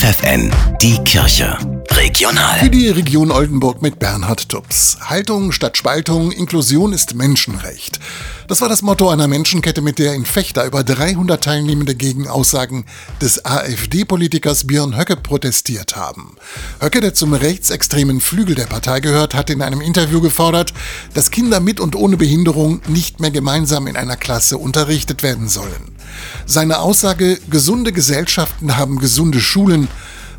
FFN, die Kirche. Regional. Für die Region Oldenburg mit Bernhard Tubbs. Haltung statt Spaltung, Inklusion ist Menschenrecht. Das war das Motto einer Menschenkette, mit der in Fechter über 300 Teilnehmende gegen Aussagen des AfD-Politikers Björn Höcke protestiert haben. Höcke, der zum rechtsextremen Flügel der Partei gehört, hat in einem Interview gefordert, dass Kinder mit und ohne Behinderung nicht mehr gemeinsam in einer Klasse unterrichtet werden sollen. Seine Aussage, gesunde Gesellschaften haben gesunde Schulen,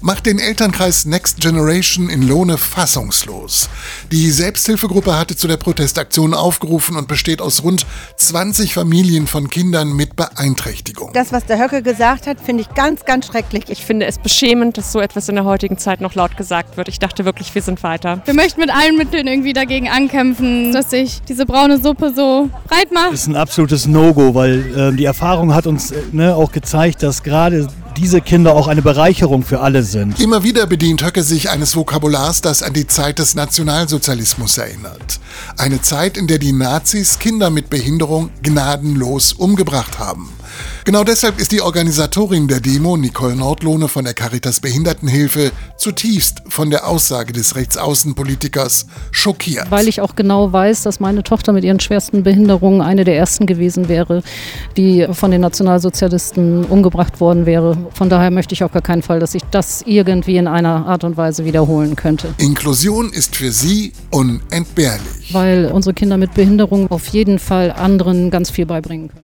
macht den Elternkreis Next Generation in Lohne fassungslos. Die Selbsthilfegruppe hatte zu der Protestaktion aufgerufen und besteht aus rund 20 Familien von Kindern mit Beeinträchtigung. Das, was der Höcke gesagt hat, finde ich ganz, ganz schrecklich. Ich finde es beschämend, dass so etwas in der heutigen Zeit noch laut gesagt wird. Ich dachte wirklich, wir sind weiter. Wir möchten mit allen Mitteln irgendwie dagegen ankämpfen, dass sich diese braune Suppe so breit macht. Das ist ein absolutes No-Go, weil äh, die Erfahrung hat uns äh, ne, auch gezeigt, dass gerade diese Kinder auch eine Bereicherung für alle sind. Immer wieder bedient Höcke sich eines Vokabulars, das an die Zeit des Nationalsozialismus erinnert. Eine Zeit, in der die Nazis Kinder mit Behinderung gnadenlos umgebracht haben. Genau deshalb ist die Organisatorin der Demo, Nicole Nordlohne von der Caritas Behindertenhilfe, zutiefst von der Aussage des Rechtsaußenpolitikers schockiert. Weil ich auch genau weiß, dass meine Tochter mit ihren schwersten Behinderungen eine der ersten gewesen wäre, die von den Nationalsozialisten umgebracht worden wäre. Von daher möchte ich auf gar keinen Fall, dass ich das irgendwie in einer Art und Weise wiederholen könnte. Inklusion ist für sie unentbehrlich. Weil unsere Kinder mit Behinderung auf jeden Fall anderen ganz viel beibringen können.